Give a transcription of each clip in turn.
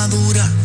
madura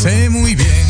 sé muy bien.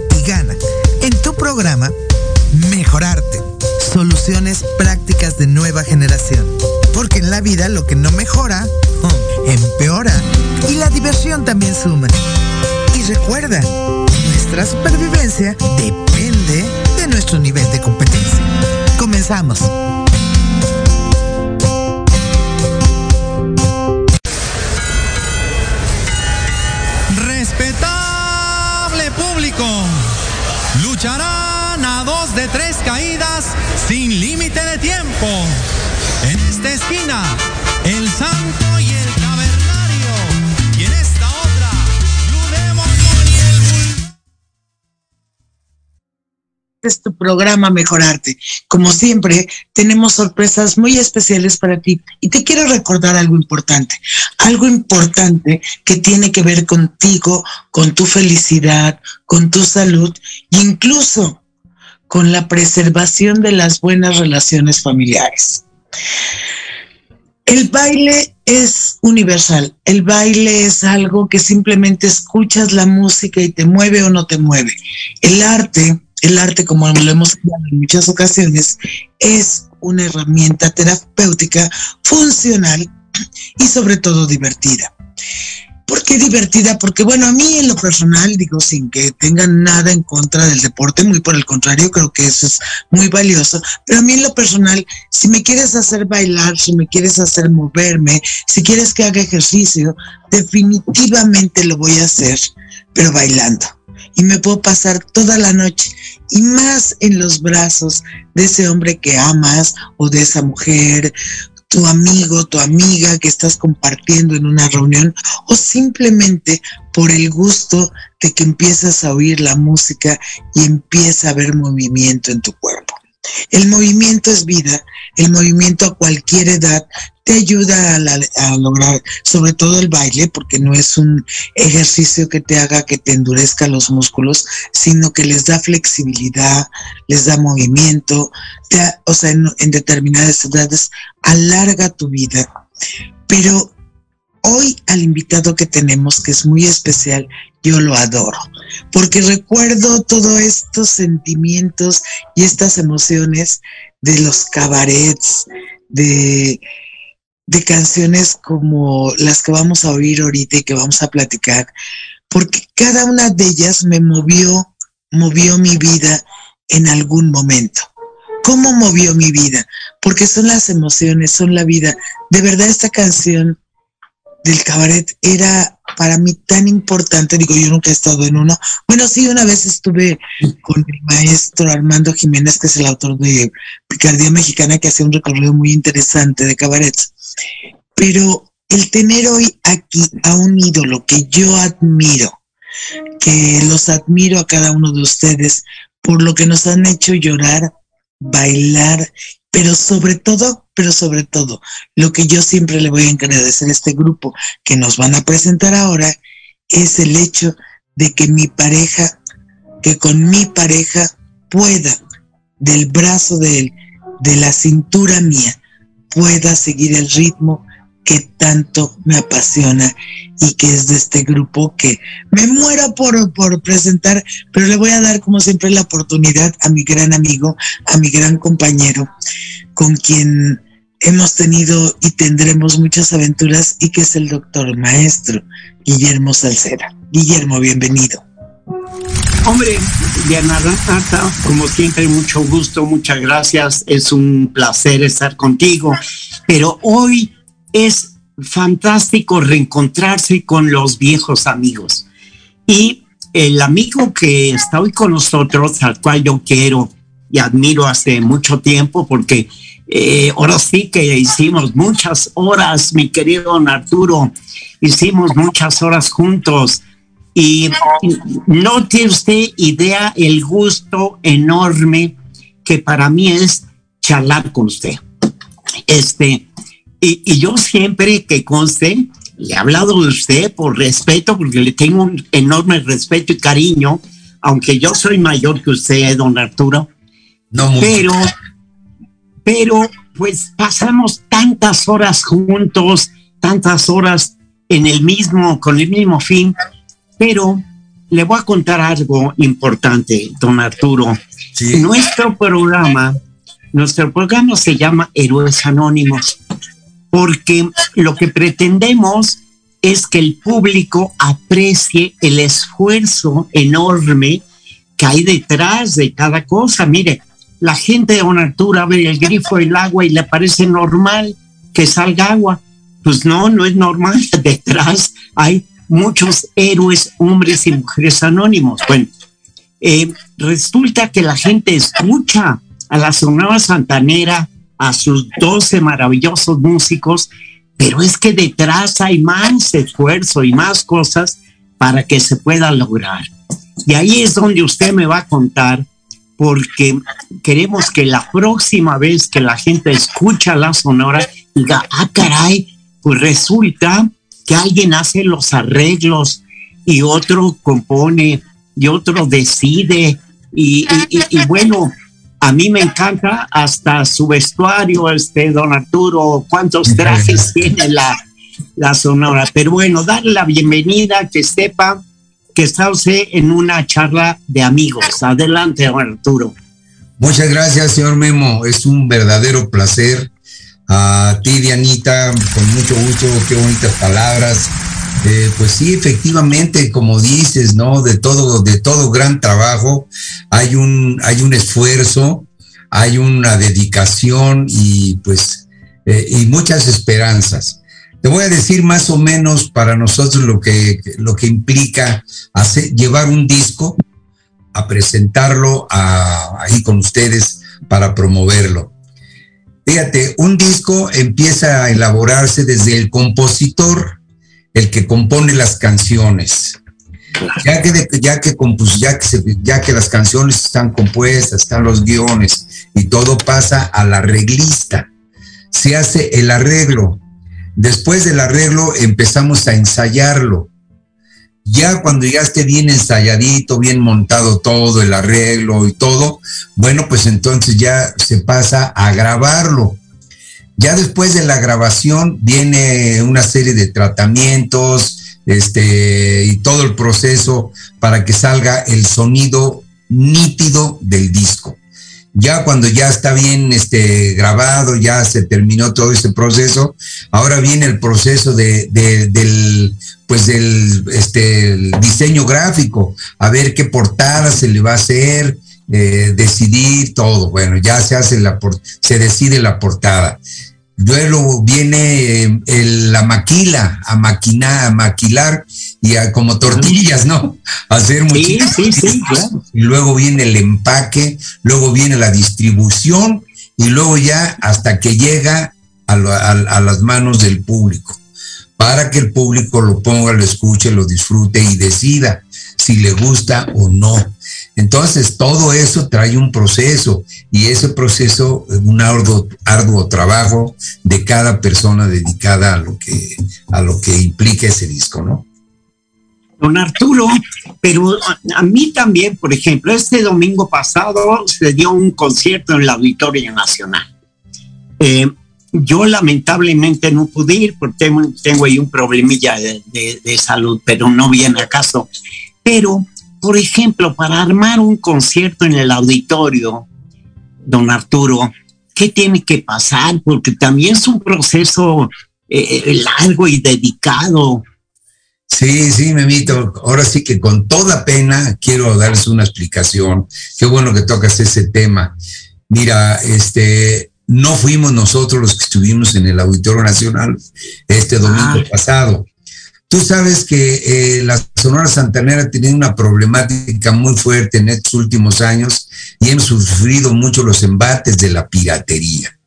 es tu programa Mejorarte. Como siempre, tenemos sorpresas muy especiales para ti y te quiero recordar algo importante, algo importante que tiene que ver contigo, con tu felicidad, con tu salud e incluso con la preservación de las buenas relaciones familiares. El baile es universal. El baile es algo que simplemente escuchas la música y te mueve o no te mueve. El arte, el arte como lo hemos hablado en muchas ocasiones, es una herramienta terapéutica funcional y sobre todo divertida. ¿Por qué divertida? Porque bueno, a mí en lo personal, digo, sin que tengan nada en contra del deporte, muy por el contrario, creo que eso es muy valioso, pero a mí en lo personal, si me quieres hacer bailar, si me quieres hacer moverme, si quieres que haga ejercicio, definitivamente lo voy a hacer, pero bailando. Y me puedo pasar toda la noche y más en los brazos de ese hombre que amas o de esa mujer, tu amigo, tu amiga que estás compartiendo en una reunión o simplemente por el gusto de que empiezas a oír la música y empieza a haber movimiento en tu cuerpo. El movimiento es vida, el movimiento a cualquier edad te ayuda a, la- lograr, sobre todo el baile, porque no es un ejercicio que te haga que te endurezca los músculos, sino que les da flexibilidad, les da movimiento, te o sea, en determinadas edades alarga tu vida. Pero hoy al invitado que tenemos, que es muy especial, yo lo adoro, porque recuerdo todos estos sentimientos y estas emociones de los cabarets, de, de canciones como las que vamos a oír ahorita y que vamos a platicar, porque cada una de ellas me movió, movió mi vida en algún momento. ¿Cómo movió mi vida? Porque son las emociones, son la vida. De verdad esta canción del cabaret era para mí tan importante, digo, yo nunca he estado en uno. Bueno, sí, una vez estuve con el maestro Armando Jiménez, que es el autor de Picardía Mexicana, que hacía un recorrido muy interesante de cabarets. Pero el tener hoy aquí a un ídolo que yo admiro, que los admiro a cada uno de ustedes por lo que nos han hecho llorar, bailar, pero sobre todo, pero sobre todo, lo que yo siempre le voy a agradecer a este grupo que nos van a presentar ahora es el hecho de que mi pareja, que con mi pareja pueda, del brazo de él, de la cintura mía, pueda seguir el ritmo que tanto me apasiona y que es de este grupo que me muero por, por presentar, pero le voy a dar como siempre la oportunidad a mi gran amigo, a mi gran compañero, con quien hemos tenido y tendremos muchas aventuras y que es el doctor maestro Guillermo Salcera. Guillermo, bienvenido. Hombre, Diana Rata, como siempre, mucho gusto, muchas gracias. Es un placer estar contigo. Pero hoy es fantástico reencontrarse con los viejos amigos. Y el amigo que está hoy con nosotros, al cual yo quiero y admiro hace mucho tiempo, porque eh, ahora sí que hicimos muchas horas, mi querido Arturo, hicimos muchas horas juntos. Y no tiene usted idea el gusto enorme que para mí es charlar con usted. Este, y, y yo siempre que conste, le he hablado de usted por respeto, porque le tengo un enorme respeto y cariño, aunque yo soy mayor que usted, don Arturo. No mucho. Pero, pero, pues pasamos tantas horas juntos, tantas horas en el mismo, con el mismo fin. Pero le voy a contar algo importante, don Arturo. Sí. Nuestro programa, nuestro programa se llama Héroes Anónimos, porque lo que pretendemos es que el público aprecie el esfuerzo enorme que hay detrás de cada cosa. Mire, la gente de don Arturo abre el grifo del agua y le parece normal que salga agua. Pues no, no es normal. Detrás hay muchos héroes, hombres y mujeres anónimos. Bueno, eh, resulta que la gente escucha a la Sonora Santanera, a sus 12 maravillosos músicos, pero es que detrás hay más esfuerzo y más cosas para que se pueda lograr. Y ahí es donde usted me va a contar, porque queremos que la próxima vez que la gente escucha la Sonora, diga, ah, caray, pues resulta que alguien hace los arreglos y otro compone y otro decide. Y, bueno, a mí me encanta hasta su vestuario, este don Arturo, cuántos trajes tiene la, la Sonora. Pero bueno, darle la bienvenida, que sepa que está usted en una charla de amigos. Adelante, don Arturo. Muchas gracias, señor Memo. Es un verdadero placer. A ti, Dianita, con mucho gusto, qué bonitas palabras. Eh, pues sí, efectivamente, como dices, ¿no? De todo, de todo gran trabajo, hay un, hay un esfuerzo, hay una dedicación y pues, eh, y muchas esperanzas. Te voy a decir más o menos para nosotros lo que, lo que implica hacer, llevar un disco a presentarlo ahí con ustedes para promoverlo. Fíjate, un disco empieza a elaborarse desde el compositor, el que compone las canciones. Ya que, ya, que ya, que ya que las canciones están compuestas, están los guiones y todo pasa al arreglista. Se hace el arreglo, Después del arreglo empezamos a ensayarlo. Ya cuando ya esté bien ensayadito, bien montado todo, el arreglo y todo, bueno, pues entonces ya se pasa a grabarlo. Ya después de la grabación viene una serie de tratamientos, este, y todo el proceso para que salga el sonido nítido del disco. Ya cuando ya está bien este, grabado, ya se terminó todo ese proceso, ahora viene el proceso de, del, pues del este, diseño gráfico, a ver qué portada se le va a hacer, eh, decidir todo. Bueno, ya se hace la, se decide la portada. Luego viene eh, la maquila, a maquinar, a maquilar y como tortillas, ¿no? Hacer sí, sí, sí, claro. Y luego viene el empaque, luego viene la distribución y luego ya hasta que llega a, a las manos del público, para que el público lo ponga, lo escuche, lo disfrute y decida si le gusta o no. Entonces, todo eso trae un proceso y ese proceso, un arduo, arduo trabajo de cada persona dedicada a lo que, a lo que implica ese disco, ¿no? Don Arturo, pero a mí también, por ejemplo, este domingo pasado se dio un concierto en el Auditorio Nacional. Eh, yo lamentablemente no pude ir porque tengo, ahí un problemilla de, salud, pero no viene acaso. Pero por ejemplo, para armar un concierto en el auditorio, don Arturo, ¿qué tiene que pasar? Porque también es un proceso eh, largo y dedicado. Sí, sí, Memito. Ahora sí que con toda pena quiero darles una explicación. Qué bueno que tocas ese tema. Mira, este, no fuimos nosotros los que estuvimos en el Auditorio Nacional este domingo ah. pasado. Tú sabes que eh, la Sonora Santanera tiene una problemática muy fuerte en estos últimos años y hemos sufrido mucho los embates de la piratería.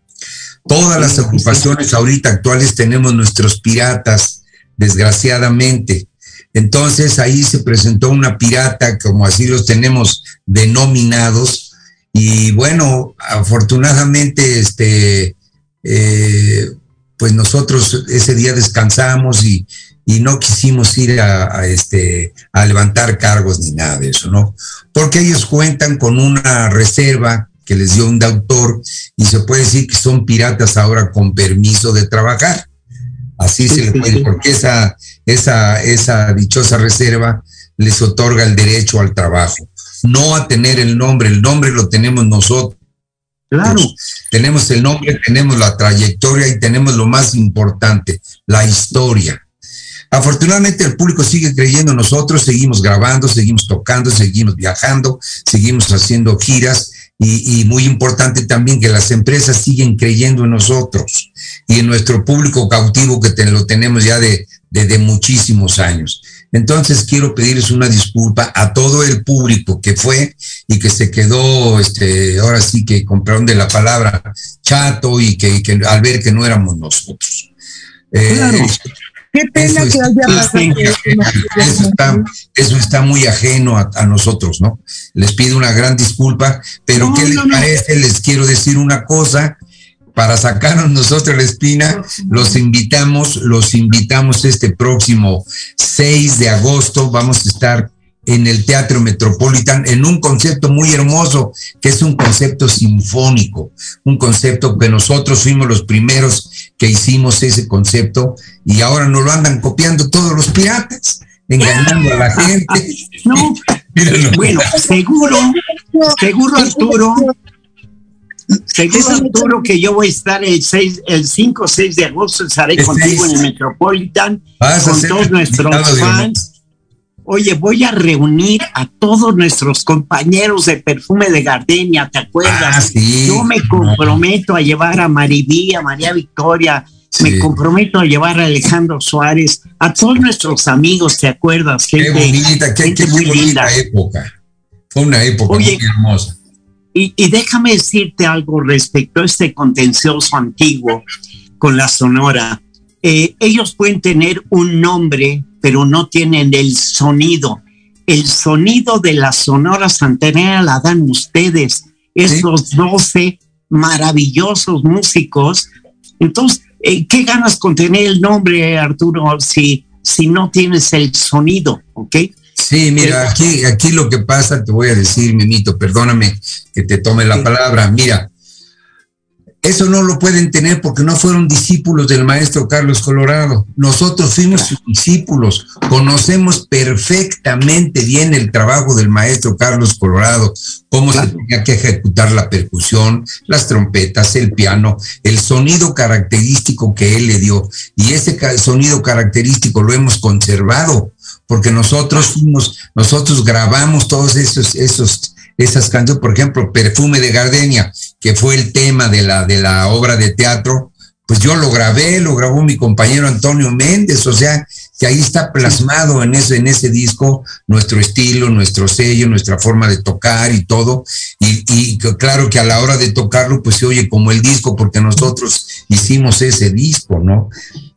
Todas las ocupaciones ahorita actuales tenemos nuestros piratas, desgraciadamente. Entonces ahí se presentó una pirata, como así los tenemos denominados, y bueno, afortunadamente, este, eh, pues nosotros ese día descansamos y, y no quisimos ir a, este, a levantar cargos ni nada de eso, ¿no? Porque ellos cuentan con una reserva que les dio un doctor y se puede decir que son piratas ahora con permiso de trabajar. Así se le puede, porque esa, esa, esa dichosa reserva les otorga el derecho al trabajo, no a tener el nombre, el nombre lo tenemos nosotros. Claro. Tenemos el nombre, tenemos la trayectoria y tenemos lo más importante, la historia. Afortunadamente el público sigue creyendo en nosotros, seguimos grabando, seguimos tocando, seguimos viajando, seguimos haciendo giras y, muy importante también que las empresas siguen creyendo en nosotros y en nuestro público cautivo que lo tenemos ya de, muchísimos años. Entonces quiero pedirles una disculpa a todo el público que fue y que se quedó, este, ahora sí que compraron de la palabra chato y que, que al ver que no éramos nosotros. Eh, Qué pena eso, que haya pasado. eso está, eso está muy ajeno a, a nosotros, ¿no? Les pido una gran disculpa, pero No, ¿qué les no, no. parece? Les quiero decir una cosa. Para sacarnos nosotros la espina, los invitamos, los invitamos este próximo 6 de agosto. Vamos a estar en el Teatro Metropolitan en un concepto muy hermoso, que es un concepto sinfónico, un concepto que nosotros fuimos los primeros que hicimos ese concepto y ahora nos lo andan copiando todos los piratas, engañando a la gente. No, bueno, seguro, seguro Arturo, seguro Arturo que yo voy a estar el 6, el 5 o 6 de agosto, estaré contigo en el Metropolitan, Vas con todos nuestros fans. Oye, voy a reunir a todos nuestros compañeros de perfume de Gardenia, ¿te acuerdas? Ah, sí. Yo me comprometo a llevar a Maribí, a María Victoria, me comprometo a llevar a Alejandro Suárez, a todos nuestros amigos, ¿te acuerdas? Qué bonita, qué, gente qué muy bonita linda. época. Fue una época Oye. muy hermosa. Y, y déjame decirte algo respecto a este contencioso antiguo con la Sonora. Eh, ellos pueden tener un nombre, pero no tienen el sonido. El sonido de la Sonora Santanera la dan ustedes, esos 12 maravillosos músicos. Entonces, eh, ¿qué ganas con tener el nombre, Arturo, si, si no tienes el sonido? ¿Ok? Sí, mira, aquí, aquí lo que pasa, te voy a decir, Mimito, perdóname que te tome la Sí. palabra. Mira, eso no lo pueden tener porque no fueron discípulos del maestro Carlos Colorado. Nosotros fuimos sus discípulos, conocemos perfectamente bien el trabajo del maestro Carlos Colorado, cómo se tenía que ejecutar la percusión, las trompetas, el piano, el sonido característico que él le dio. Y ese sonido característico lo hemos conservado porque nosotros fuimos, nosotros grabamos todos esos, esos, esas canciones, por ejemplo, Perfume de Gardenia, que fue el tema de la, de la obra de teatro, pues yo lo grabé, lo grabó mi compañero Antonio Méndez, o sea, que ahí está plasmado en ese, en ese disco nuestro estilo, nuestro sello, nuestra forma de tocar y todo. Y, y claro que a la hora de tocarlo, pues se oye como el disco, porque nosotros hicimos ese disco, ¿no?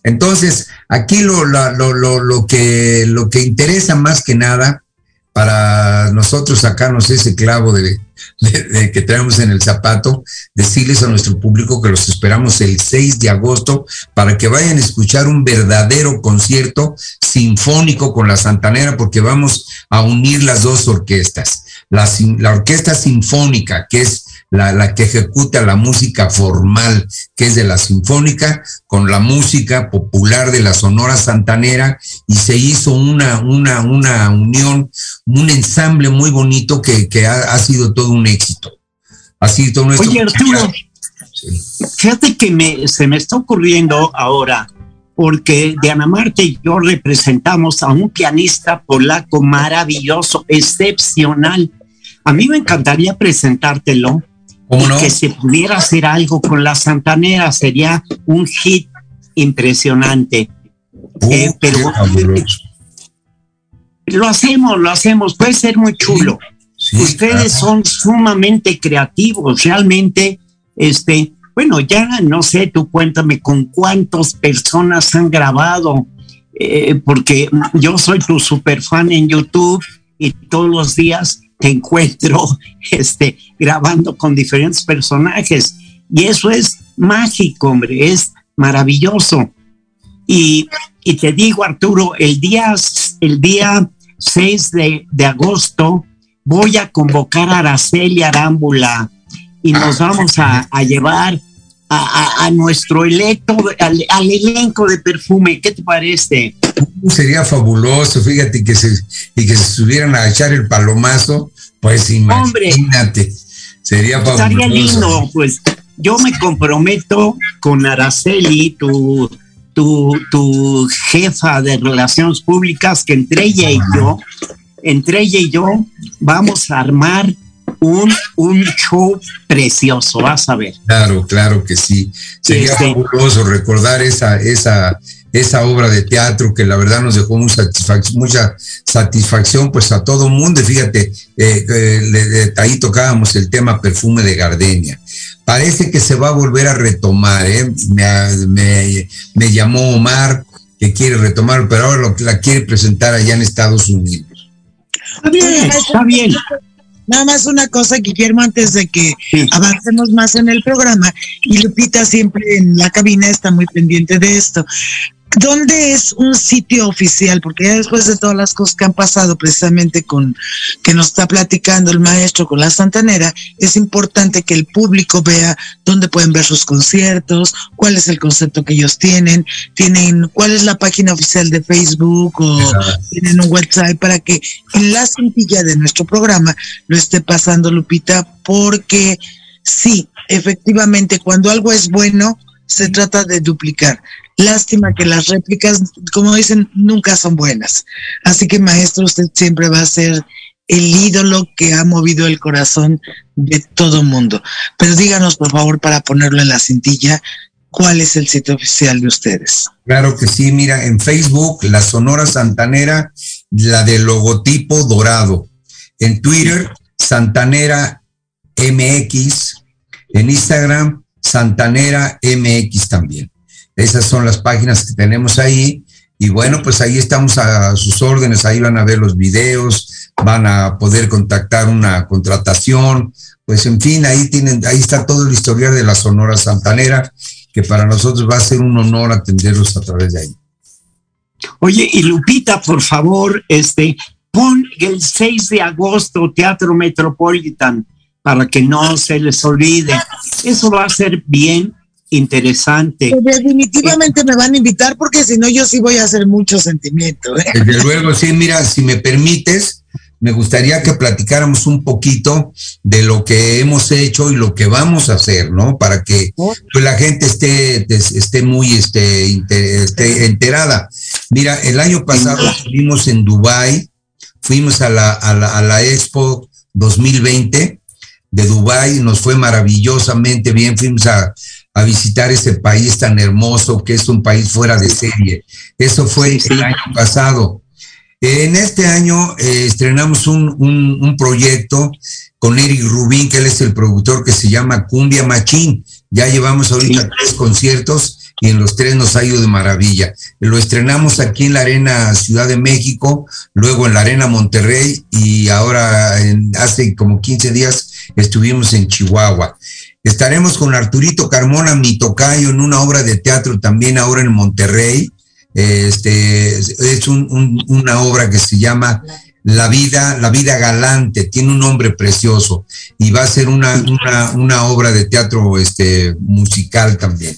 Entonces, aquí lo, lo, lo, lo, que, lo que interesa más que nada para nosotros sacarnos ese clavo de, que traemos en el zapato, decirles a nuestro público que los esperamos el 6 de agosto para que vayan a escuchar un verdadero concierto sinfónico con la Santanera, porque vamos a unir las dos orquestas. La, la orquesta sinfónica, que es la, la que ejecuta la música formal, que es de la sinfónica, con la música popular de la Sonora Santanera, y se hizo una, una, una unión, un ensamble muy bonito que, que ha, ha sido todo un éxito. Ha sido todo un éxito. Oye, Arturo, fíjate que me, se me está ocurriendo ahora, porque Diana Marte y yo representamos a un pianista polaco maravilloso, excepcional. A mí me encantaría presentártelo ¿Cómo y no? que se pudiera hacer algo con la Santanera, sería un hit impresionante. Uh, eh, pero-. Lo hacemos, lo hacemos, puede ser muy chulo. Sí, Ustedes claro. son sumamente creativos, realmente, este, bueno, ya no sé, tú cuéntame con cuántas personas han grabado, eh, porque yo soy tu super fan en YouTube y todos los días encuentro, este, grabando con diferentes personajes y eso es mágico, hombre, es maravilloso. Y, y te digo, Arturo, el día, el día 6 de, de agosto voy a convocar a Araceli Arámbula y nos vamos a, a llevar a, a- a nuestro electo, al, al elenco de perfume. ¿Qué te parece? Sería fabuloso, fíjate que se, y que se subieran a echar el palomazo, pues Hombre. imagínate, sería fabuloso. Estaría lindo, pues yo me comprometo con Araceli, tu, tu, tu jefa de relaciones públicas, que entre ella y yo, entre ella y yo, vamos a armar un, un show precioso, vas a ver. Claro, claro que sí. Sería Este- fabuloso recordar esa, esa, esa obra de teatro que la verdad nos dejó mucha satisfacción pues a todo mundo. Fíjate, eh, eh, ahí tocábamos el tema perfume de gardenia. Parece que se va a volver a retomar, ¿eh? me, llamó Omar que quiere retomar, pero ahora lo, la quiere presentar allá en Estados Unidos. Está bien, está bien. Nada más una cosa, Guillermo, antes de que avancemos más en el programa, y Lupita siempre en la cabina está muy pendiente de esto. ¿Dónde es un sitio oficial? Porque ya después de todas las cosas que han pasado precisamente con que nos está platicando el maestro con la Santanera, es importante que el público vea dónde pueden ver sus conciertos, cuál es el concepto que ellos tienen, tienen cuál es la página oficial de Facebook o tienen un website para que en la cintilla de nuestro programa lo esté pasando Lupita, porque sí, efectivamente, cuando algo es bueno, se trata de duplicar. Lástima que las réplicas, como dicen, nunca son buenas. Así que maestro, usted siempre va a ser el ídolo que ha movido el corazón de todo mundo. Pero díganos, por favor, para ponerlo en la cintilla, ¿cuál es el sitio oficial de ustedes? Claro que sí, mira, en Facebook, la Sonora Santanera, la del logotipo dorado. En Twitter, Santanera MX. En Instagram, Santanera MX también. Esas son las páginas que tenemos ahí. Y bueno, pues ahí estamos a sus órdenes, ahí van a ver los videos, van a poder contactar una contratación, pues en fin, ahí tienen, ahí está todo el historial de la Sonora Santanera, que para nosotros va a ser un honor atenderlos a través de ahí. Oye, y Lupita, por favor, este, pon el 6 de agosto Teatro Metropolitan para que no se les olvide. Eso va a ser bien interesante. Pues definitivamente me van a invitar porque si no yo sí voy a hacer mucho sentimiento. ¿eh? Desde luego, sí, mira, si me permites, me gustaría que platicáramos un poquito de lo que hemos hecho y lo que vamos a hacer, ¿no? Para que pues, la gente esté, esté muy este, esté enterada. Mira, el año pasado estuvimos en Dubai, fuimos a la, a la, a la Expo 2020 de Dubai, nos fue maravillosamente bien, fuimos a, a visitar ese país tan hermoso que es un país fuera de serie. Eso fue el año pasado. En este año eh, estrenamos un, un, proyecto con Eric Rubín, que él es el productor que se llama Cumbia Machín. Ya llevamos ahorita tres conciertos y en los tres nos ha ido de maravilla. Lo estrenamos aquí en la Arena Ciudad de México, luego en la Arena Monterrey y ahora en, hace como 15 días estuvimos en Chihuahua. Estaremos con Arturito Carmona, mi tocayo, en una obra de teatro también ahora en Monterrey. Este, es una obra que se llama La vida, La vida galante, tiene un nombre precioso y va a ser una, una, obra de teatro este, musical también.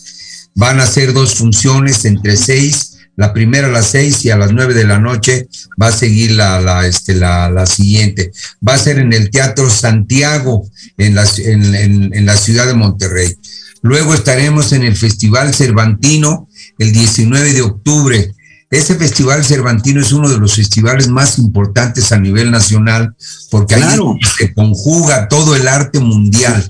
Van a ser dos funciones entre seis la primera a las seis y a las nueve de la noche va a seguir la, la, este, la, la siguiente. Va a ser en el Teatro Santiago, en la, en, en, la ciudad de Monterrey. Luego estaremos en el Festival Cervantino el 19 de octubre. Ese Festival Cervantino es uno de los festivales más importantes a nivel nacional porque ahí se conjuga todo el arte mundial.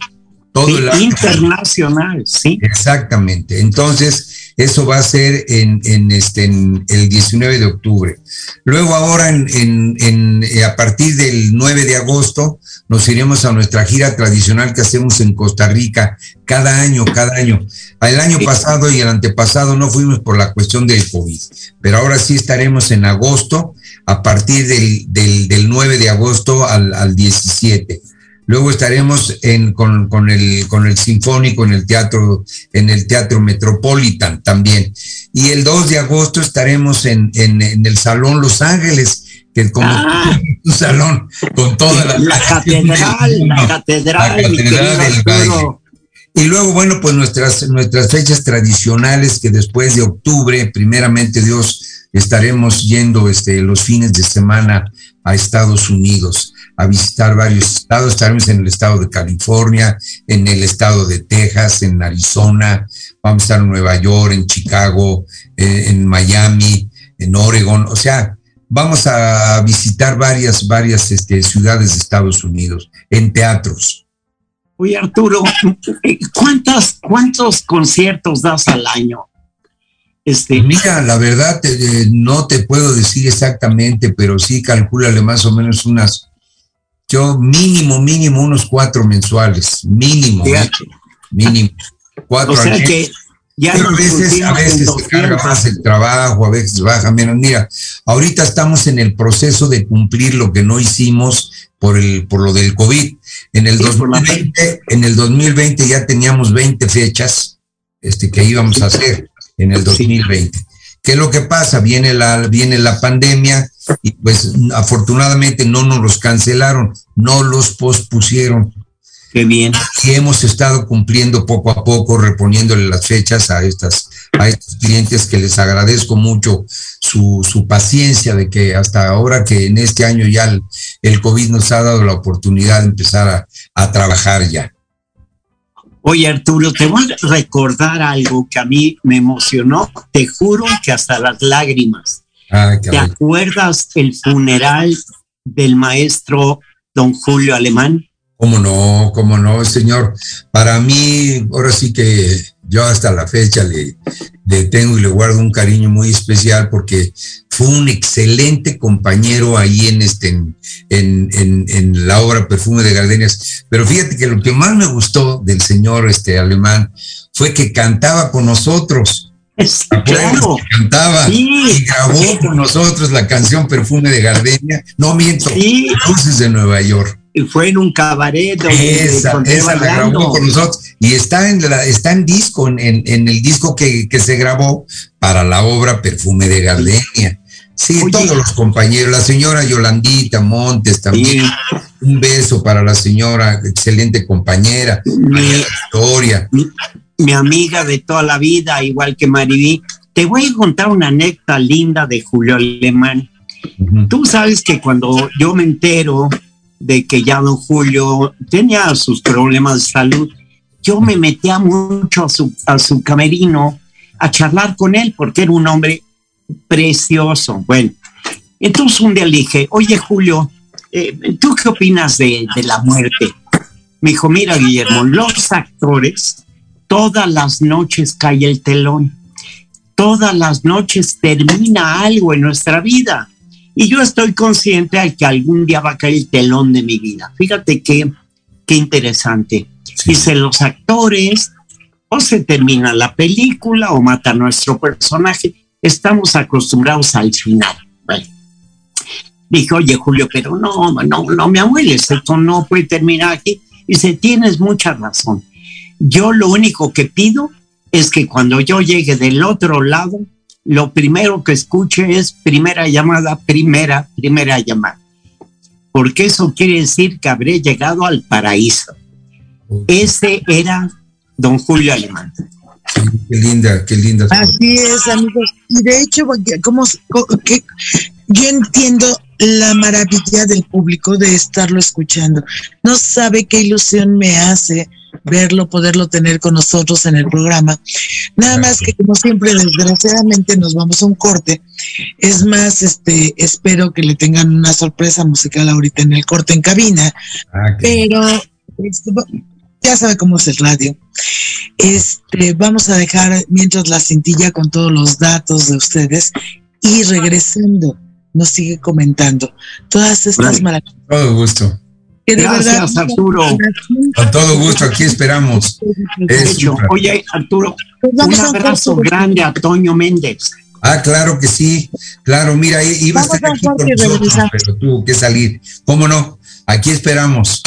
Todo el arte internacional, sí. Exactamente. Entonces, eso va a ser en, este, en el 19 de octubre. Luego ahora, en, eh, a partir del 9 de agosto, nos iremos a nuestra gira tradicional que hacemos en Costa Rica cada año, cada año. El año pasado y el antepasado no fuimos por la cuestión del COVID, pero ahora sí estaremos en agosto, a partir del, del, 9 de agosto al, al 17. Luego estaremos en, con, con, el, con el Sinfónico en el Teatro, en el Teatro Metropolitan también. Y el 2 de agosto estaremos en, en, el Salón Los Ángeles, que es como ah. un salón con toda la, la catedral, la catedral, la catedral del Valle. Y luego, bueno, pues nuestras, nuestras fechas tradicionales que después de octubre, primeramente Dios, estaremos yendo este, los fines de semana a Estados Unidos a visitar varios estados. Estaremos en el estado de California, en el estado de Texas, en Arizona, vamos a estar en Nueva York, en Chicago, eh, en Miami, en Oregon. O sea, vamos a visitar varias, varias este, ciudades de Estados Unidos en teatros. Oye, Arturo, ¿cuántas, ¿cuántos conciertos das al año? Este, Mira, la verdad eh, no te puedo decir exactamente, pero sí calcúlale más o menos unas, yo mínimo, mínimo unos cuatro mensuales, mínimo, mínimo. Cuatro o sea al mes. que ya Pero a veces, a veces se carga 200. más el trabajo, a veces baja menos. Mira, ahorita estamos en el proceso de cumplir lo que no hicimos por el por lo del COVID. En el Sí, por la 2020, en el 2020 ya teníamos 20 fechas este que íbamos a hacer en el 2020. ¿Qué es lo que pasa? Viene la viene la pandemia y pues afortunadamente no nos los cancelaron, no los pospusieron Qué bien. y hemos estado cumpliendo poco a poco, reponiéndole las fechas a estas a estos clientes que les agradezco mucho su, su paciencia de que hasta ahora que en este año ya el, el COVID nos ha dado la oportunidad de empezar a, a trabajar ya. Oye, Arturo, te voy a recordar algo que a mí me emocionó. Te juro que hasta las lágrimas. Ay, ¿Te acuerdas el funeral del maestro don Julio Alemán? ¿Cómo no? ¿Cómo no, señor? Para mí, ahora sí que yo hasta la fecha le, le tengo y le guardo un cariño muy especial porque fue un excelente compañero ahí en, este, en, en, en- en la obra Perfume de Gardenias. Pero fíjate que lo que más me gustó del señor este, alemán fue que cantaba con nosotros. Claro. Que Cantaba Sí. y grabó con nosotros la canción Perfume de Gardenia. No miento, Sí, Dulces de Nueva York. y fue en un cabaret Esa, esa la grabó con nosotros y está en la, está en disco, en, en- en el disco que, que se grabó para la obra Perfume de Gardenia. Sí, Oye. todos los compañeros, la señora Yolandita Montes también, Sí. un beso para la señora, excelente compañera, Mi, Victoria. mi amiga de toda la vida, igual que Mariví. Te voy a contar una anécdota linda de Julio Alemán. Tú sabes que cuando yo me entero de que ya don Julio tenía sus problemas de salud, yo me metía mucho a su, a su camerino a charlar con él porque era un hombre precioso. Bueno, entonces un día le dije, oye Julio, eh, ¿tú qué opinas de, de la muerte? Me dijo, mira Guillermo, los actores, todas las noches cae el telón, todas las noches termina algo en nuestra vida. Y yo estoy consciente de que algún día va a caer el telón de mi vida. Fíjate qué, qué interesante. Sí. Dice, los actores, o se termina la película o mata a nuestro personaje. Estamos acostumbrados al final. Bueno. Dije, oye Julio, pero no, no, no me abueles, esto no puede terminar aquí. Dice, tienes mucha razón. Yo lo único que pido es que cuando yo llegue del otro lado, lo primero que escuche es primera llamada, primera, primera llamada. Porque eso quiere decir que habré llegado al paraíso. Ese era don Julio Alemán. Qué linda, qué linda. Así es, amigos. Y de hecho, como que yo entiendo la maravilla del público de estarlo escuchando. No sabe qué ilusión me hace verlo, poderlo tener con nosotros en el programa. Nada más que como siempre, desgraciadamente nos vamos a un corte. Es más, este, espero que le tengan una sorpresa musical ahorita en el corte en cabina. Ah, Pero este, ya sabe cómo es el radio. Este, vamos a dejar mientras la cintilla con todos los datos de ustedes y regresando nos sigue comentando todas estas maravillas. Todo gusto. Que de Gracias, verdad, Arturo. Con todo gusto, aquí esperamos. Hecho, oye, Arturo, Pues un abrazo grande a Toño Méndez. Ah, claro que sí, claro, mira, iba a estar aquí con nosotros, pero tuvo que salir. ¿Cómo no? Aquí esperamos.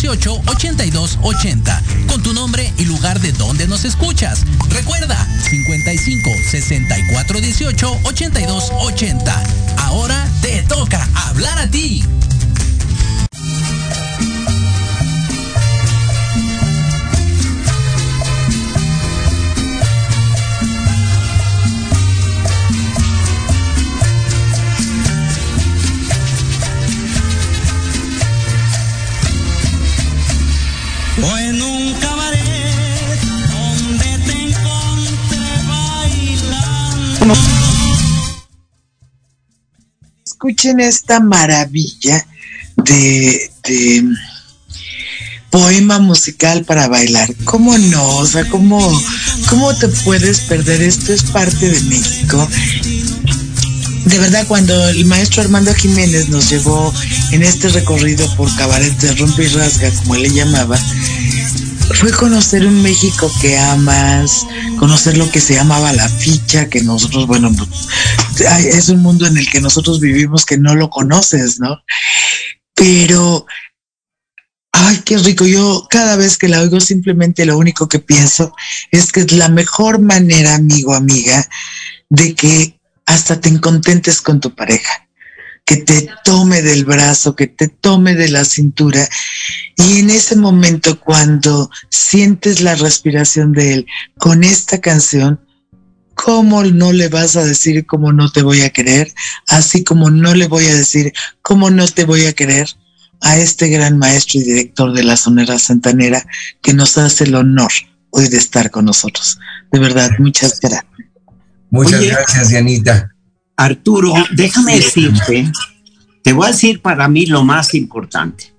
64 18 82 80 con tu nombre y lugar de donde nos escuchas. Recuerda 55 64 18 82 80. Ahora Escuchen esta maravilla de, de poema musical para bailar. ¿Cómo no? ¿cómo, ¿cómo te puedes perder? Esto es parte de México. De verdad, cuando el maestro Armando Jiménez nos llevó en este recorrido por cabaret de rompe y rasga, como le llamaba, fue conocer un México que amas, conocer lo que se llamaba la ficha, que nosotros, bueno, pues, es un mundo en el que nosotros vivimos que no lo conoces, ¿no? Pero, ay, qué rico. Yo cada vez que la oigo simplemente lo único que pienso es que es la mejor manera, amigo, amiga, de que hasta te contentes con tu pareja que te tome del brazo, que te tome de la cintura. Y en ese momento, cuando sientes la respiración de él con esta canción, ¿cómo no le vas a decir cómo no te voy a querer? Así como no le voy a decir cómo no te voy a querer a este gran maestro y director de la Sonera Santanera que nos hace el honor hoy de estar con nosotros. De verdad, muchas gracias. Muchas Oye. gracias, Dianita. Arturo, déjame decirte, te voy a decir para mí lo más importante.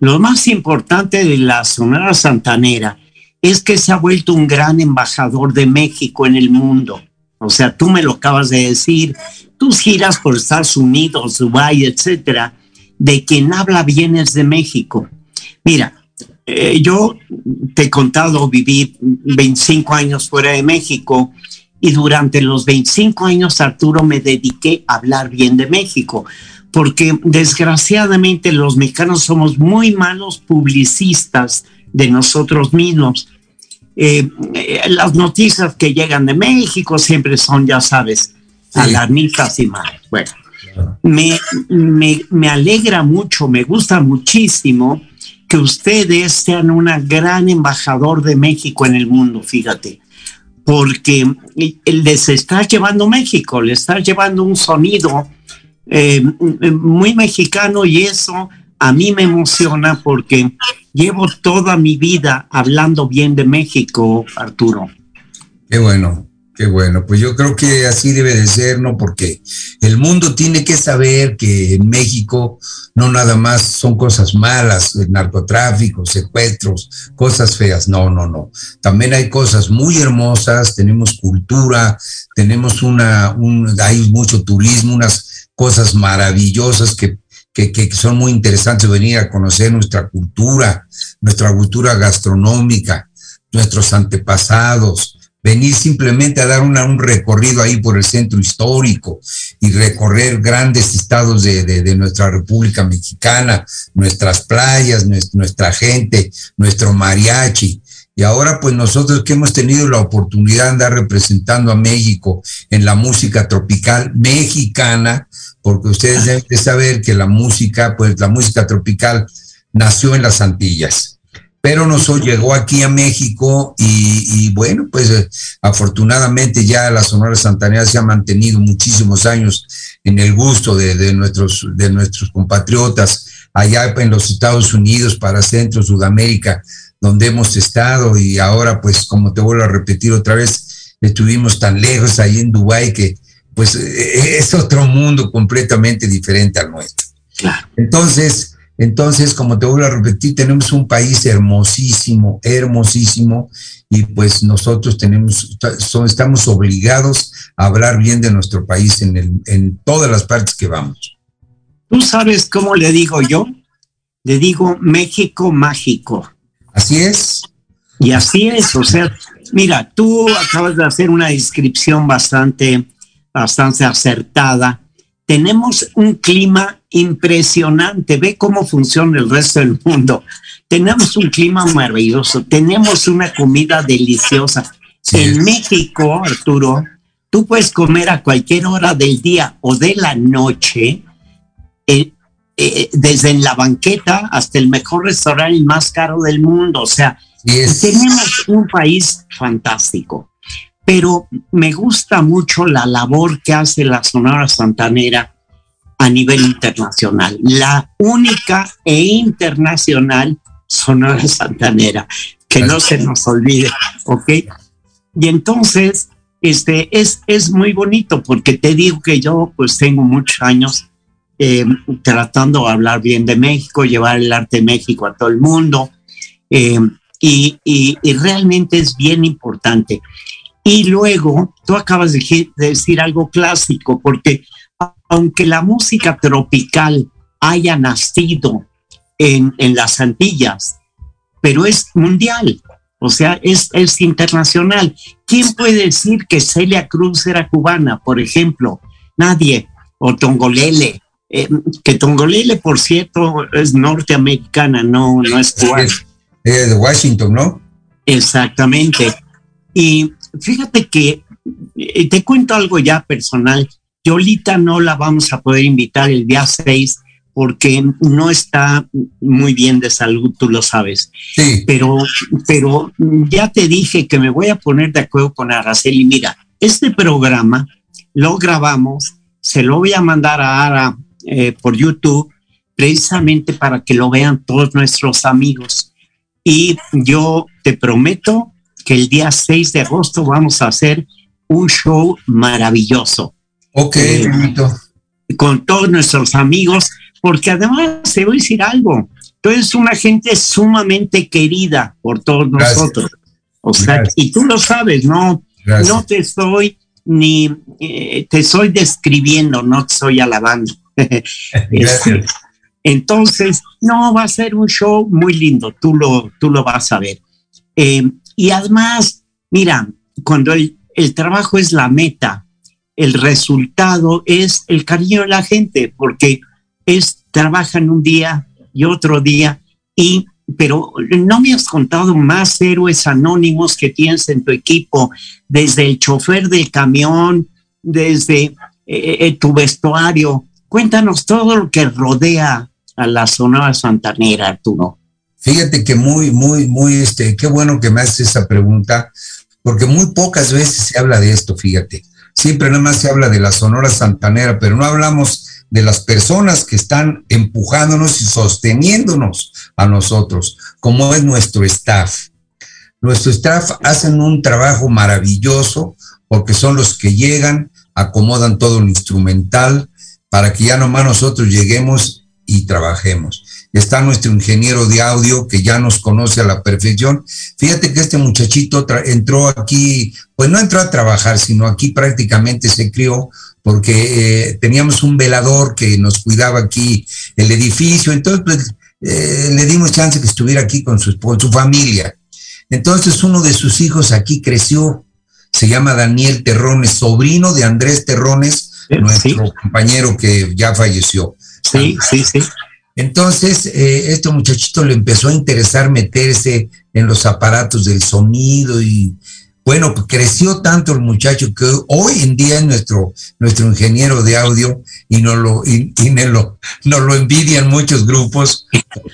Lo más importante de la Sonora Santanera es que se ha vuelto un gran embajador de México en el mundo. O sea, tú me lo acabas de decir, tus giras por Estados Unidos, Dubái, etcétera, de quien habla bien es de México. Mira, eh, yo te he contado, viví 25 años fuera de México y durante los 25 años, Arturo, me dediqué a hablar bien de México, porque desgraciadamente los mexicanos somos muy malos publicistas de nosotros mismos. Eh, eh, las noticias que llegan de México siempre son, ya sabes, alarmistas y malas. Bueno, me, me, me alegra mucho, me gusta muchísimo que ustedes sean una gran embajador de México en el mundo, fíjate, porque les está llevando México, les está llevando un sonido eh, muy mexicano y eso a mí me emociona porque llevo toda mi vida hablando bien de México, Arturo. Qué bueno, Qué bueno, pues yo creo que así debe de ser, ¿no? Porque el mundo tiene que saber que en México no nada más son cosas malas, el narcotráfico, secuestros, cosas feas, no, no, no. También hay cosas muy hermosas, tenemos cultura, tenemos una, un, hay mucho turismo, unas cosas maravillosas que que, que, son muy interesantes venir a conocer nuestra cultura, nuestra cultura gastronómica, nuestros antepasados, venir simplemente a dar una, un recorrido ahí por el centro histórico y recorrer grandes estados de, de, de nuestra República Mexicana, nuestras playas, nuestra gente, nuestro mariachi. Y ahora pues nosotros que hemos tenido la oportunidad de andar representando a México en la música tropical mexicana, porque ustedes deben de saber que la música, pues la música tropical nació en las Antillas pero nos llegó aquí a México y, y bueno, pues eh, afortunadamente ya la Sonora Santanera se ha mantenido muchísimos años en el gusto de, de, nuestros, de nuestros compatriotas allá en los Estados Unidos, para Centro, Sudamérica, donde hemos estado y ahora pues como te vuelvo a repetir otra vez, estuvimos tan lejos ahí en Dubái que pues eh, es otro mundo completamente diferente al nuestro. Claro. Entonces, entonces, como te vuelvo a repetir, tenemos un país hermosísimo, hermosísimo, y pues nosotros tenemos, estamos obligados a hablar bien de nuestro país en, el, en todas las partes que vamos. ¿Tú sabes cómo le digo yo? Le digo México mágico. Así es. Y así es, o sea, mira, tú acabas de hacer una descripción bastante, bastante acertada. Tenemos un clima impresionante. Ve cómo funciona el resto del mundo. Tenemos un clima maravilloso, tenemos una comida deliciosa. Sí. En México, Arturo, tú puedes comer a cualquier hora del día o de la noche, eh, eh, desde en la banqueta hasta el mejor restaurante más caro del mundo. O sea, yes. tenemos un país fantástico. Pero me gusta mucho la labor que hace la Sonora Santanera a nivel internacional. La única e internacional Sonora Santanera, que no se nos olvide, ¿ok? Y entonces, este, es, es muy bonito porque te digo que yo pues tengo muchos años eh, tratando de hablar bien de México, llevar el arte de México a todo el mundo, eh, y, y, y realmente es bien importante. Y luego, tú acabas de decir algo clásico, porque aunque la música tropical haya nacido en, en, las Antillas, pero es mundial, o sea, es, es internacional. ¿Quién puede decir que Celia Cruz era cubana, por ejemplo? Nadie. O Tongolele. Eh, que Tongolele, por cierto, es norteamericana, no, no es cubana. Es de Washington, ¿no? Exactamente. Y fíjate que eh, te cuento algo ya personal. Yolita no la vamos a poder invitar el día 6 porque no está muy bien de salud, tú lo sabes. Sí. Pero, pero ya te dije que me voy a poner de acuerdo con Araceli. Mira, este programa lo grabamos, se lo voy a mandar a Ara eh, por YouTube, precisamente para que lo vean todos nuestros amigos. Y yo te prometo que el día 6 de agosto vamos a hacer un show maravilloso. Ok, eh, con todos nuestros amigos, porque además se voy a decir algo, tú eres una gente sumamente querida por todos Gracias. nosotros. O sea, Gracias. y tú lo sabes, no, Gracias. no te estoy ni eh, te estoy describiendo, no te estoy alabando. Gracias. Entonces, no, va a ser un show muy lindo, tú lo, tú lo vas a ver. Eh, y además, mira, cuando el, trabajo es la meta, el resultado es el cariño de la gente, porque es trabajan un día y otro día y pero no me has contado más héroes anónimos que tienes en tu equipo, desde el chofer del camión, desde eh, eh, tu vestuario. Cuéntanos todo lo que rodea a la Sonora Santanera, Arturo. Fíjate que muy, muy, muy, este, qué bueno que me haces esa pregunta, porque muy pocas veces se habla de esto, fíjate. Siempre nada más se habla de la Sonora Santanera, pero no hablamos de las personas que están empujándonos y sosteniéndonos a nosotros, como es nuestro staff. Nuestro staff hacen un trabajo maravilloso porque son los que llegan, acomodan todo el instrumental para que ya nomás nosotros lleguemos y trabajemos. Está nuestro ingeniero de audio que ya nos conoce a la perfección. Fíjate que este muchachito entró aquí, pues no entró a trabajar, sino aquí prácticamente se crió porque eh, teníamos un velador que nos cuidaba aquí el edificio, entonces pues, eh, le dimos chance que estuviera aquí con su, con su familia. Entonces uno de sus hijos aquí creció, se llama Daniel Terrones, sobrino de Andrés Terrones, nuestro compañero que ya falleció. Sí, sí, sí. Entonces, eh, este muchachito le empezó a interesar meterse en los aparatos del sonido y bueno, pues creció tanto el muchacho que hoy en día es nuestro, nuestro ingeniero de audio y nos lo, y, lo, nos lo envidian muchos grupos.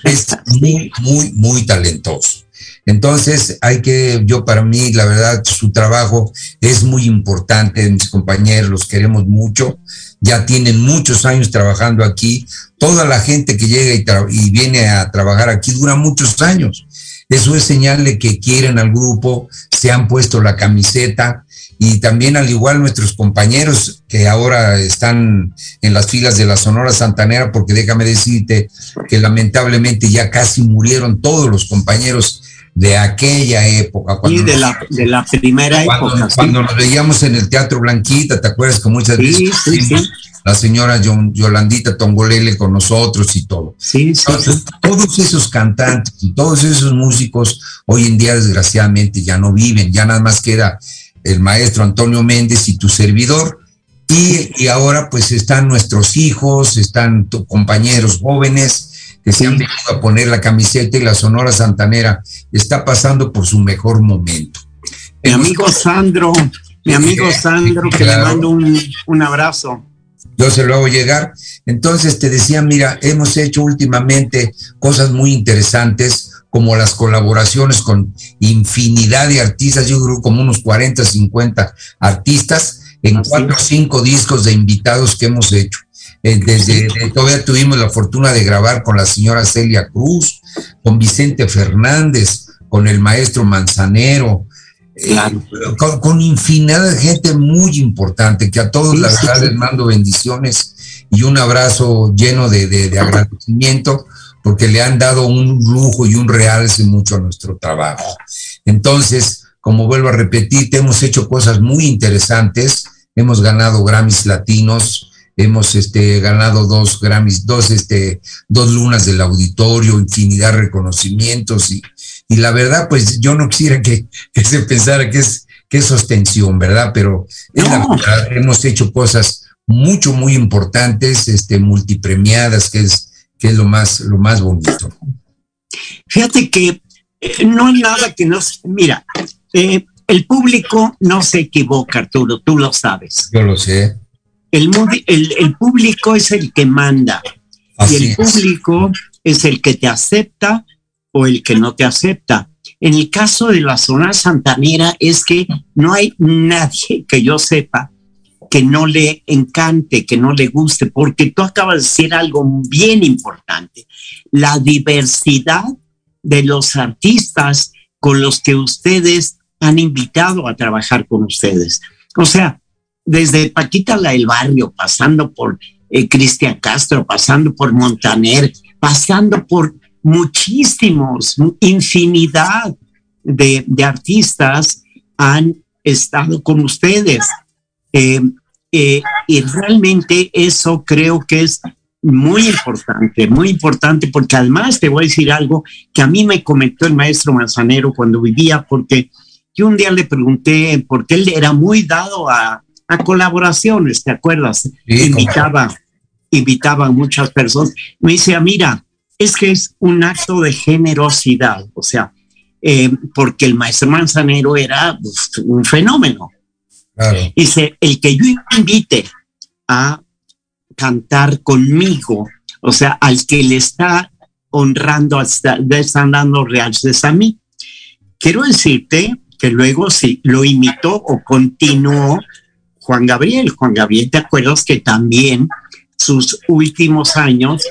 Es muy, muy, muy talentoso. Entonces, hay que, yo para mí, la verdad, su trabajo es muy importante, mis compañeros, los queremos mucho, ya tienen muchos años trabajando aquí, toda la gente que llega y, y viene a trabajar aquí dura muchos años. Eso es señal de que quieren al grupo, se han puesto la camiseta y también al igual nuestros compañeros que ahora están en las filas de la Sonora Santanera, porque déjame decirte que lamentablemente ya casi murieron todos los compañeros de aquella época. Cuando de, la, de la primera época. Cuando nos veíamos en el Teatro Blanquita, ¿te acuerdas que muchas veces la señora Yolandita Tongolele con nosotros y todo? Sí, sí, Todos esos cantantes y todos esos músicos hoy en día desgraciadamente ya no viven, ya nada más queda el maestro Antonio Méndez y tu servidor. Y, y ahora pues están nuestros hijos, están compañeros jóvenes, que se han venido a poner la camiseta y la Sonora Santanera está pasando por su mejor momento. Mi amigo Sandro, mi amigo Sandro, que le mando un, abrazo. Yo se lo hago llegar. Entonces te decía, mira, hemos hecho últimamente cosas muy interesantes, como las colaboraciones con infinidad de artistas, yo creo como unos 40, 50 artistas en cuatro o cinco discos de invitados que hemos hecho. Eh, desde, todavía tuvimos la fortuna de grabar con la señora Celia Cruz, con Vicente Fernández, con el maestro Manzanero, eh, con, infinidad de gente muy importante, que a todos la verdad les mando bendiciones y un abrazo lleno de, agradecimiento, porque le han dado un lujo y un realce mucho a nuestro trabajo. Entonces, como vuelvo a repetir, hemos hecho cosas muy interesantes, hemos ganado Grammys latinos, hemos este, ganado dos Grammys, dos, este, dos lunas del auditorio, infinidad de reconocimientos y, y la verdad, pues yo no quisiera que, se pensara que es, que es ¿verdad? Pero hemos hecho cosas mucho, muy importantes, este, multipremiadas, que es, que es lo más, lo más bonito. Fíjate que eh, no hay nada que nos, mira, eh, el público no se equivoca, Arturo, tú lo sabes. Yo lo sé. El, el, público es el que manda y el público es. el que te acepta o el que no te acepta. En el caso de la zona santanera es que no hay nadie que yo sepa que no le encante, que no le guste, porque tú acabas de decir algo bien importante, la diversidad de los artistas con los que ustedes han invitado a trabajar con ustedes. O sea, desde Paquita la del Barrio, pasando por eh, Cristian Castro, pasando por Montaner, pasando por muchísimos, infinidad de, artistas han estado con ustedes. Eh, eh, y realmente eso creo que es muy importante, muy importante, porque además te voy a decir algo que a mí me comentó el maestro Manzanero cuando vivía, porque yo un día le pregunté, porque él era muy dado a, a colaboraciones, ¿te acuerdas? invitaba, invitaba a muchas personas. Me decía, mira, es que es un acto de generosidad, o sea, eh, porque el maestro Manzanero era pues, un fenómeno. Dice, el que yo invite a cantar conmigo, o sea, al que le está honrando, le están dando realces a mí. Quiero decirte que luego sí lo imitó o continuó Juan Gabriel. Juan Gabriel, ¿te acuerdas que también sus últimos años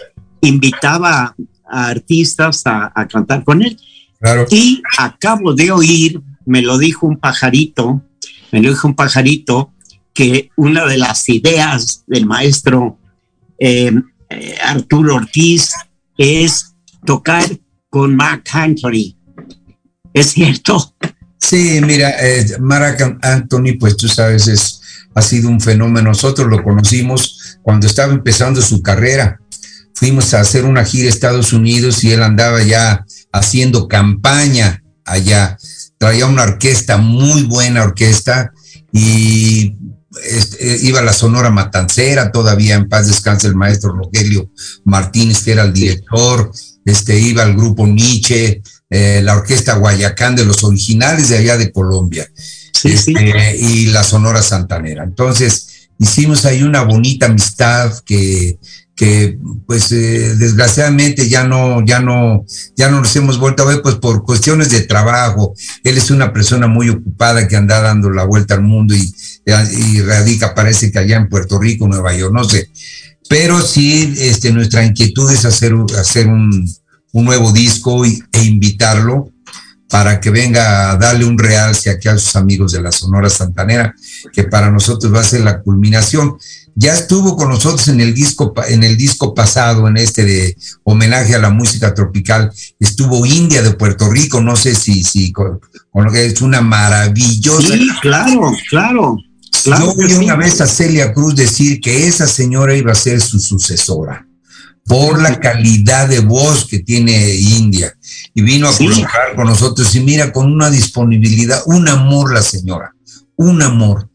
invitaba a artistas a, a cantar con él? Y acabo de oír, me lo dijo un pajarito, me lo dijo un pajarito, que una de las ideas del maestro eh, eh, Arturo Ortiz es tocar con Mark Anthony. ¿Es cierto? Sí, mira, eh, Mark Anthony, pues tú sabes, es, ha sido un fenómeno. Nosotros lo conocimos cuando estaba empezando su carrera. Fuimos a hacer una gira a Estados Unidos y él andaba ya haciendo campaña allá. Traía una orquesta, muy buena orquesta, y este, iba la Sonora Matancera, todavía en paz descanse el maestro Rogelio Martínez, que era el director, este, iba el grupo Nietzsche, eh, la orquesta Guayacán de los originales de allá de Colombia, este, y la Sonora Santanera. Entonces, hicimos ahí una bonita amistad que que pues eh, desgraciadamente ya no, ya no, ya no nos hemos vuelto a ver pues por cuestiones de trabajo. Él es una persona muy ocupada que anda dando la vuelta al mundo y, radica parece que allá en Puerto Rico, Nueva York, no sé. Pero sí, este, nuestra inquietud es hacer, hacer un, un nuevo disco y, e invitarlo para que venga a darle un realce aquí a sus amigos de la Sonora Santanera, que para nosotros va a ser la culminación. Ya estuvo con nosotros en el disco en el disco pasado en este de homenaje a la música tropical. Estuvo India de Puerto Rico no sé si si con, lo que es una maravillosa sí claro claro yo vi una vez a Celia Cruz decir que esa señora iba a ser su sucesora por la calidad de voz que tiene India y vino a colocar con nosotros y mira con una disponibilidad un amor la señora un amor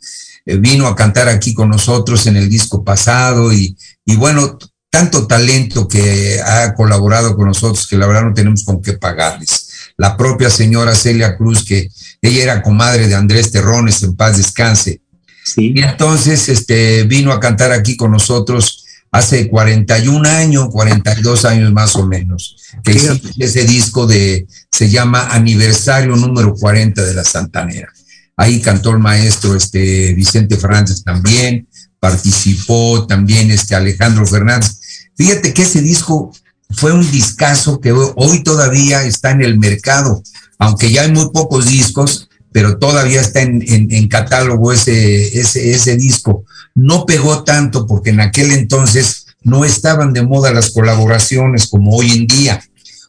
eh, vino a cantar aquí con nosotros en el disco pasado y, y bueno, tanto talento que ha colaborado con nosotros que la verdad no tenemos con qué pagarles. La propia señora Celia Cruz, que ella era comadre de Andrés Terrones, en paz descanse. Sí. Y entonces este, vino a cantar aquí con nosotros hace 41 años, 42 años más o menos, que ese disco de, se llama Aniversario número 40 de la Santanera. Ahí cantó el maestro este, Vicente Fernández también, participó también este Alejandro Fernández. Fíjate que ese disco fue un discazo que hoy todavía está en el mercado, aunque ya hay muy pocos discos, pero todavía está en, en, catálogo ese, ese, ese disco. No pegó tanto porque en aquel entonces no estaban de moda las colaboraciones como hoy en día.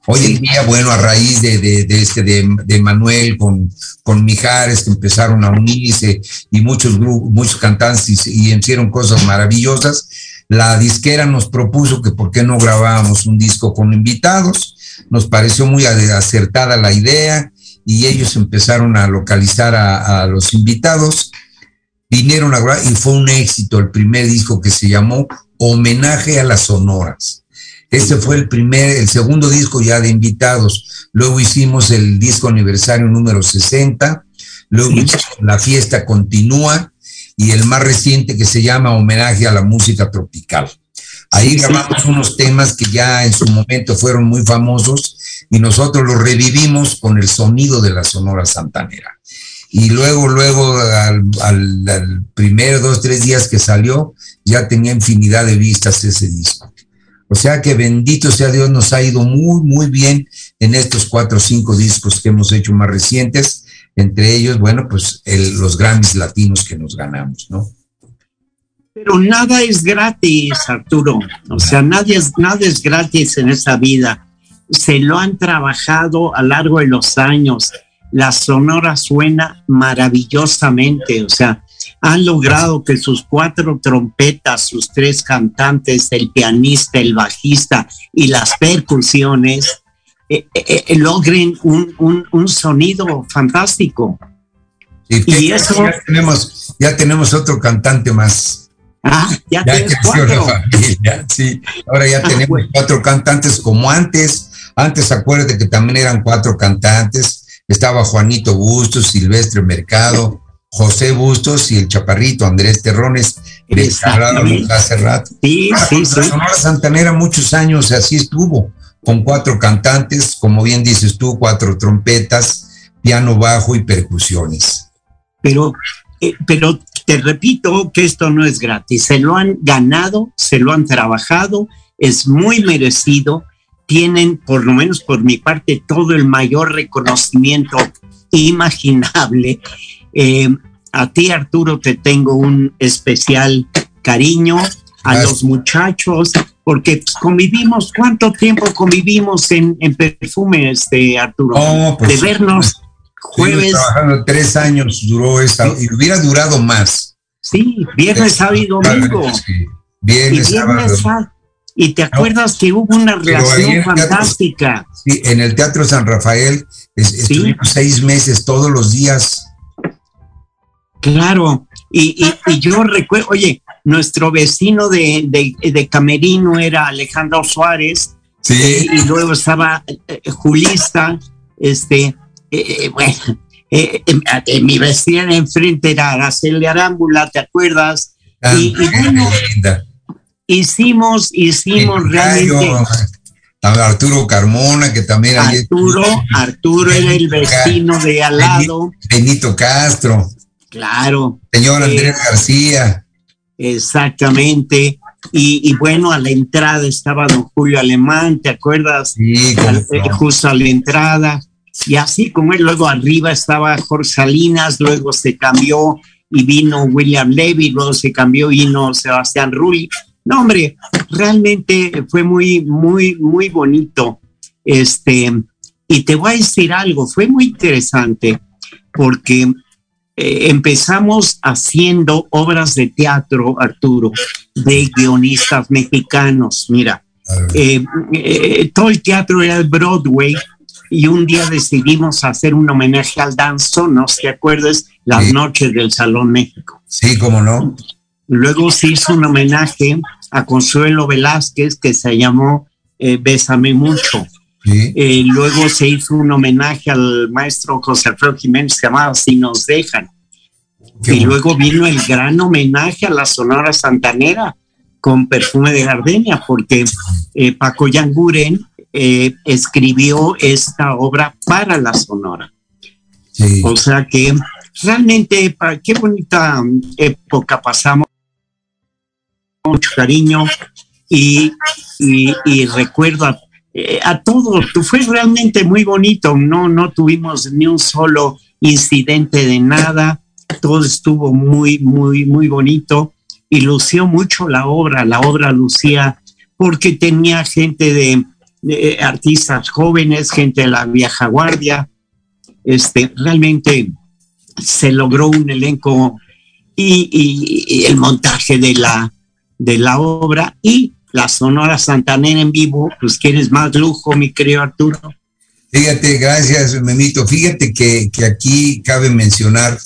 Hoy en día, bueno, a raíz de, de, de este, de, de, Manuel con, con Mijares, que empezaron a unirse y muchos grupos, muchos cantantes y, y hicieron cosas maravillosas, la disquera nos propuso que por qué no grabábamos un disco con invitados. Nos pareció muy acertada la idea y ellos empezaron a localizar a, a los invitados. Vinieron a grabar y fue un éxito el primer disco que se llamó Homenaje a las Sonoras este fue el primer, el segundo disco ya de invitados. Luego hicimos el disco aniversario número 60. Luego La fiesta continúa y el más reciente que se llama Homenaje a la música tropical. Ahí grabamos unos temas que ya en su momento fueron muy famosos y nosotros los revivimos con el sonido de la Sonora Santanera. Y luego, luego, al, primer dos, tres días que salió, ya tenía infinidad de vistas ese disco. O sea que bendito sea Dios, nos ha ido muy, muy bien en estos cuatro o cinco discos que hemos hecho más recientes. Entre ellos, bueno, pues el, los Grammys latinos que nos ganamos, ¿no? Pero nada es gratis, Arturo. O sea, nadie es, nada es gratis en esa vida. Se lo han trabajado a largo de los años. La sonora suena maravillosamente. O sea, han logrado que sus cuatro trompetas, sus tres cantantes, el pianista, el bajista y las percusiones eh, eh, eh, logren un, un, un, sonido fantástico. Y, eso. Ya tenemos, ya tenemos otro cantante más. Ah, ya, tienes cuatro. sí, ahora ya ah, tenemos cuatro cantantes como antes. Antes acuérdate que también eran cuatro cantantes. Estaba Juanito Bustos, Silvestre Mercado, José Bustos y el chaparrito Andrés Terrones, de hace rato. Sí, sí, sí. Sonora Santanera muchos años así estuvo, con cuatro cantantes, como bien dices tú, cuatro trompetas, piano bajo y percusiones. Pero, eh, pero te repito que esto no es gratis, se lo han ganado, se lo han trabajado, es muy merecido, tienen, por lo menos por mi parte, todo el mayor reconocimiento imaginable eh, a ti, Arturo, te tengo un especial cariño, a los muchachos, porque convivimos, ¿cuánto tiempo convivimos en, perfume, este, Arturo? Oh, pues, de vernos jueves. Trabajando tres años duró esa, y hubiera durado más. Sí, viernes, sábado y domingo. Viernes, sábado. Y te acuerdas que hubo una relación fantástica. sí, en el Teatro San Rafael estuvimos seis meses todos los días Claro, y, yo recuerdo, oye, nuestro vecino de, de, Camerino era Alejandro Suárez, sí. Eh, y luego estaba eh, Julista, este, eh, bueno, mi vecina enfrente era Araceli Arámbula, ¿te acuerdas? Ah, y, bueno, hicimos, hicimos realmente... Arturo Carmona, que también... Arturo, Arturo era el vecino de al lado. Benito Castro. Claro. Señor Andrés García. Exactamente. Y, bueno, a la entrada estaba don Julio Alemán, ¿te acuerdas? Sí, eh, justo a la entrada. Y así como él, luego arriba estaba Jorge Salinas, luego se cambió y vino William Levy, luego se cambió y vino Sebastián Rulli. No, hombre, realmente fue muy, muy, muy bonito. Este, y te voy a decir algo, fue muy interesante porque eh, empezamos haciendo obras de teatro, Arturo, de guionistas mexicanos. Mira, eh, eh, todo el teatro era el Broadway y un día decidimos hacer un homenaje al danzón, ¿no? ¿Te acuerdas? Las noches del Salón México. Sí, cómo no. Luego se hizo un homenaje a Consuelo Velázquez que se llamó Bésame Mucho. Eh, luego se hizo un homenaje al maestro José Alfredo Jiménez, se llamaba Si nos dejan. y luego vino el gran homenaje a la Sonora Santanera con perfume de gardenia, porque eh, Paco Yanguren eh, escribió esta obra para la Sonora. O sea que realmente, qué bonita época pasamos, mucho cariño y, y, recuerdo a eh, a. Fue realmente muy bonito, no, no tuvimos ni un solo incidente de nada, todo estuvo muy, muy, muy bonito. Y lució mucho la obra, la obra lucía porque tenía gente de, artistas jóvenes, gente de la vieja guardia, este, realmente se logró un elenco y, y el montaje de la, de la obra y la Sonora Santanera en vivo, pues quieres más lujo, mi querido Arturo. Fíjate, gracias, Memito. Fíjate que, aquí cabe mencionar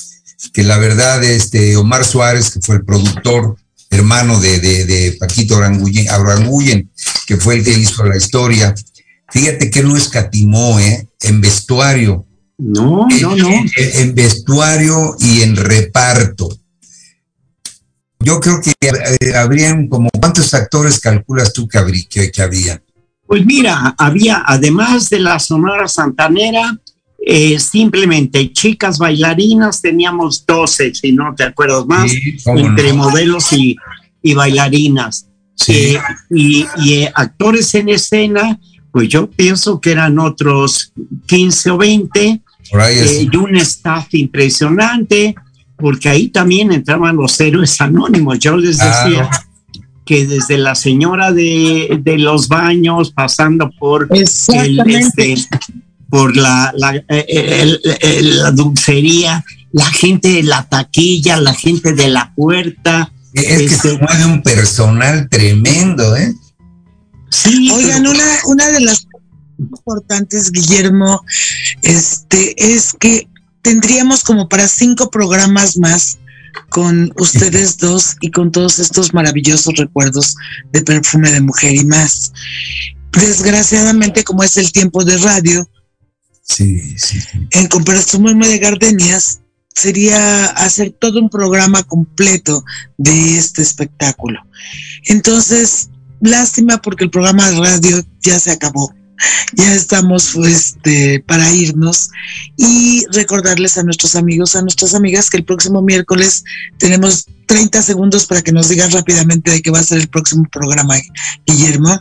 que la verdad, este Omar Suárez, que fue el productor, hermano de, de, Paquito Aranguyen, que fue el que hizo la historia, fíjate que no escatimó, ¿eh? En vestuario. No, no, no. en vestuario y en reparto yo creo que eh, habrían como, ¿cuántos actores calculas tú que, habría, que, había? Pues mira, había, además de la Sonora Santanera, eh, simplemente chicas bailarinas, teníamos 12, si no te acuerdas más, entre modelos y, bailarinas. Eh, y, actores en escena, pues yo pienso que eran otros 15 o 20, y un staff impresionante porque ahí también entraban los héroes anónimos. Yo les decía que desde la señora de, los baños, pasando por el, este, por la, la, dulcería, la gente de la taquilla, la gente de la puerta. Es que este, se mueve un personal tremendo, ¿eh? Sí. Oigan, una, una de las importantes, Guillermo, este, es que tendríamos como para cinco programas más con ustedes dos y con todos estos maravillosos recuerdos de perfume de mujer y más. Desgraciadamente, como es el tiempo de radio, Sí, sí. en comparación de gardenias, sería hacer todo un programa completo de este espectáculo. Entonces, lástima porque el programa de radio ya se acabó. Ya estamos este, para irnos y recordarles a nuestros amigos, a nuestras amigas que el próximo miércoles tenemos 30 segundos para que nos digas rápidamente de qué va a ser el próximo programa, Guillermo.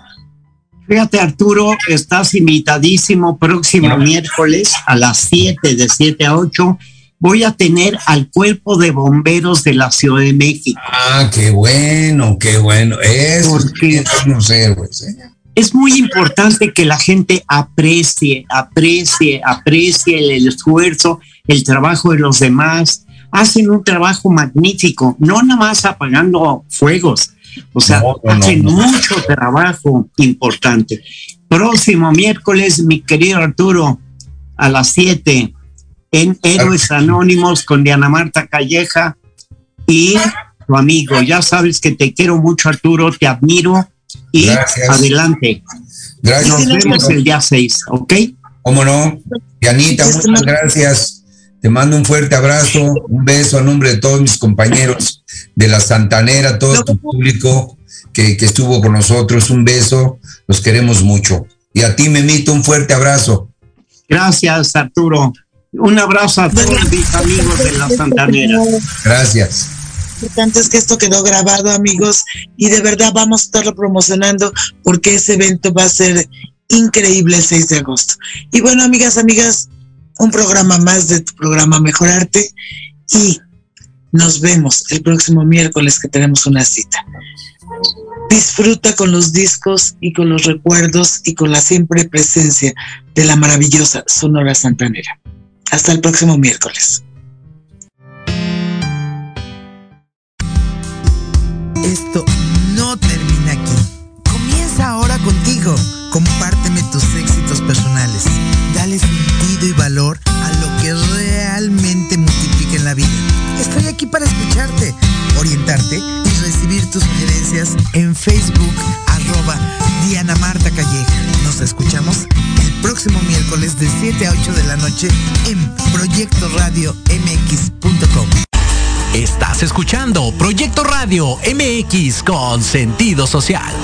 Fíjate, Arturo, estás invitadísimo próximo miércoles a las 7, de 7 a 8. Voy a tener al cuerpo de bomberos de la Ciudad de México. Ah, qué bueno, qué bueno. Eso Porque- son los héroes. ¿eh? Es muy importante que la gente aprecie, aprecie, aprecie el esfuerzo, el trabajo de los demás. Hacen un trabajo magnífico, no nada más apagando fuegos, o sea, No, no, no, hacen no. mucho trabajo importante. Próximo miércoles, mi querido Arturo, a las 7, en Héroes Anónimos con Diana Marta Calleja y tu amigo. Ya sabes que te quiero mucho, Arturo, te admiro y Gracias. adelante. Gracias. Nos vemos el día 6, ¿ok? ¿Cómo no? Dianita, muchas gracias. Te mando un fuerte abrazo, un beso a nombre de todos mis compañeros de la Santanera, todo tu público que, que estuvo con nosotros. Un beso, los queremos mucho. Y a ti, Memito, un fuerte abrazo. Gracias, Arturo. Un abrazo a todos mis amigos de la Santanera. Gracias. Importante es que esto quedó grabado, amigos, y de verdad vamos a estarlo promocionando porque ese evento va a ser increíble el 6 de agosto. Y bueno, amigas, amigas, un programa más de tu programa Mejorarte y nos vemos el próximo miércoles que tenemos una cita. Disfruta con los discos y con los recuerdos y con la siempre presencia de la maravillosa Sonora Santanera. Hasta el próximo miércoles. 7 a 8 de la noche en Proyecto Radio MX.com. Estás escuchando Proyecto Radio MX con sentido social.